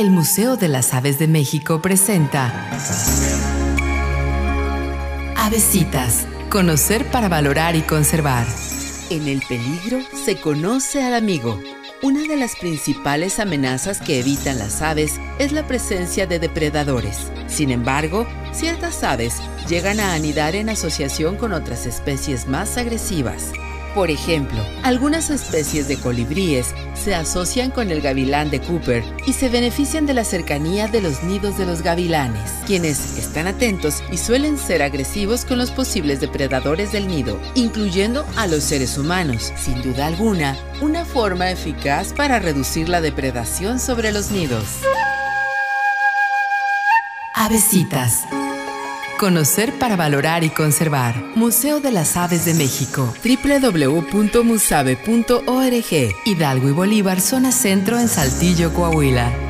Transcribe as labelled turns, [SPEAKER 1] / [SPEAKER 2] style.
[SPEAKER 1] El Museo de las Aves de México presenta Avesitas. Conocer para valorar y conservar.
[SPEAKER 2] En el peligro se conoce al amigo. Una de las principales amenazas que evitan las aves es la presencia de depredadores. Sin embargo, ciertas aves llegan a anidar en asociación con otras especies más agresivas. Por ejemplo, algunas especies de colibríes se asocian con el gavilán de Cooper y se benefician de la cercanía de los nidos de los gavilanes, quienes están atentos y suelen ser agresivos con los posibles depredadores del nido, incluyendo a los seres humanos. Sin duda alguna, una forma eficaz para reducir la depredación sobre los nidos.
[SPEAKER 1] Avesitas. Conocer para valorar y conservar. Museo de las Aves de México.
[SPEAKER 2] www.musave.org
[SPEAKER 1] Hidalgo y Bolívar, zona centro en Saltillo, Coahuila.